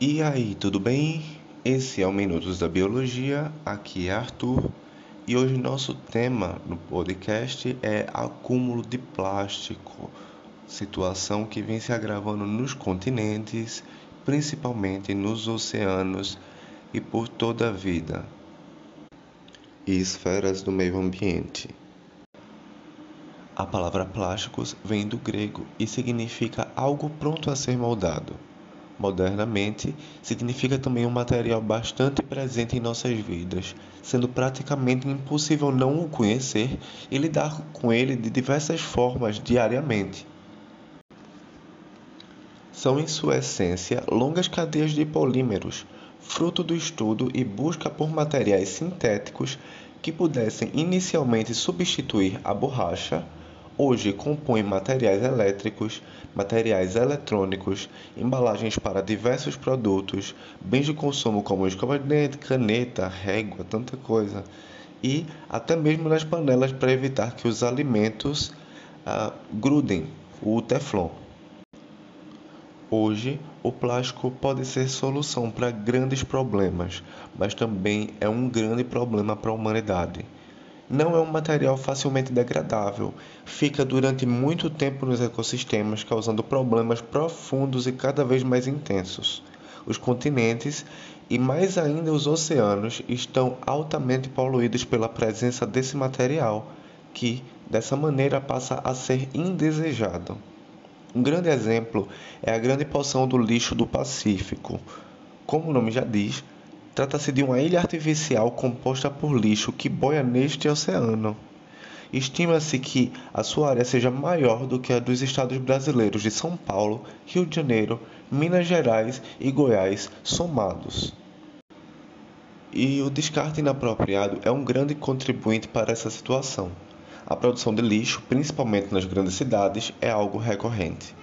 E aí, tudo bem? Esse é o Minutos da Biologia, aqui é Arthur e hoje nosso tema no podcast é acúmulo de plástico, situação que vem se agravando nos continentes, principalmente nos oceanos e por toda a vida e esferas do meio ambiente. A palavra plásticos vem do grego e significa algo pronto a ser moldado. Modernamente, significa também um material bastante presente em nossas vidas, sendo praticamente impossível não o conhecer e lidar com ele de diversas formas diariamente. São, em sua essência, longas cadeias de polímeros, fruto do estudo e busca por materiais sintéticos que pudessem inicialmente substituir a borracha hoje compõe materiais elétricos, materiais eletrônicos, embalagens para diversos produtos, bens de consumo como escova de dente, caneta, régua, tanta coisa, e até mesmo nas panelas para evitar que os alimentos ah, grudem o teflon. Hoje, o plástico pode ser solução para grandes problemas, mas também é um grande problema para a humanidade. Não é um material facilmente degradável, fica durante muito tempo nos ecossistemas, causando problemas profundos e cada vez mais intensos. Os continentes e mais ainda os oceanos estão altamente poluídos pela presença desse material, que dessa maneira passa a ser indesejado. Um grande exemplo é a grande porção do lixo do Pacífico. Como o nome já diz, Trata-se de uma ilha artificial composta por lixo que boia neste oceano. Estima-se que a sua área seja maior do que a dos estados brasileiros de São Paulo, Rio de Janeiro, Minas Gerais e Goiás somados. E o descarte inapropriado é um grande contribuinte para essa situação. A produção de lixo, principalmente nas grandes cidades, é algo recorrente.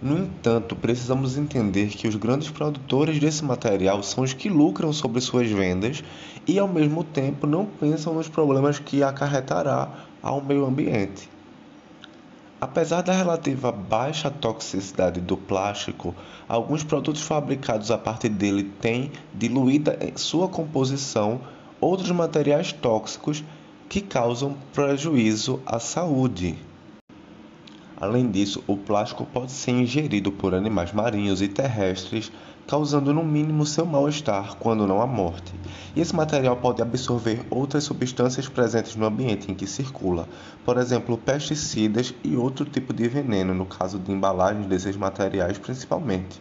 No entanto, precisamos entender que os grandes produtores desse material são os que lucram sobre suas vendas e, ao mesmo tempo, não pensam nos problemas que acarretará ao meio ambiente. Apesar da relativa baixa toxicidade do plástico, alguns produtos fabricados a partir dele têm diluída em sua composição outros materiais tóxicos que causam prejuízo à saúde. Além disso, o plástico pode ser ingerido por animais marinhos e terrestres, causando no mínimo seu mal-estar, quando não a morte. E esse material pode absorver outras substâncias presentes no ambiente em que circula, por exemplo, pesticidas e outro tipo de veneno, no caso de embalagens desses materiais principalmente.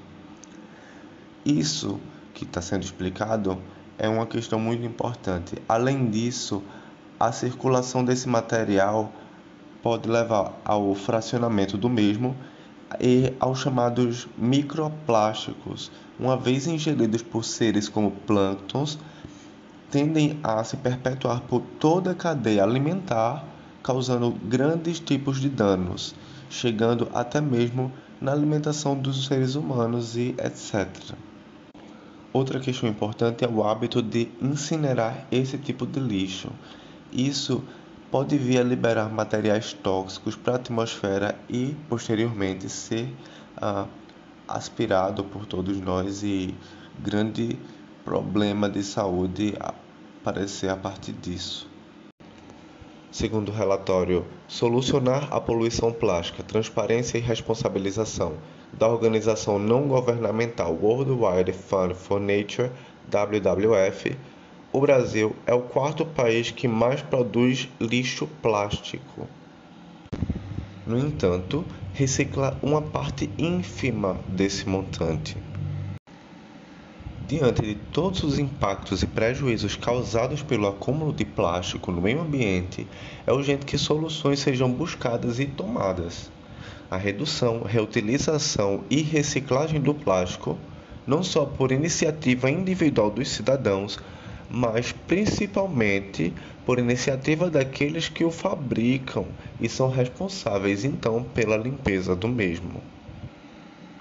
Isso que está sendo explicado é uma questão muito importante. Além disso, a circulação desse material pode levar ao fracionamento do mesmo e aos chamados microplásticos, uma vez ingeridos por seres como plânctons, tendem a se perpetuar por toda a cadeia alimentar, causando grandes tipos de danos, chegando até mesmo na alimentação dos seres humanos e etc. Outra questão importante é o hábito de incinerar esse tipo de lixo. Isso pode vir a liberar materiais tóxicos para a atmosfera e posteriormente ser ah, aspirado por todos nós e grande problema de saúde aparecer a partir disso. Segundo o relatório Solucionar a Poluição Plástica, Transparência e Responsabilização da organização não governamental World Wide Fund for Nature, WWF, o Brasil é o quarto país que mais produz lixo plástico. No entanto, recicla uma parte ínfima desse montante. Diante de todos os impactos e prejuízos causados pelo acúmulo de plástico no meio ambiente, é urgente que soluções sejam buscadas e tomadas. A redução, reutilização e reciclagem do plástico, não só por iniciativa individual dos cidadãos, mas principalmente por iniciativa daqueles que o fabricam e são responsáveis então pela limpeza do mesmo.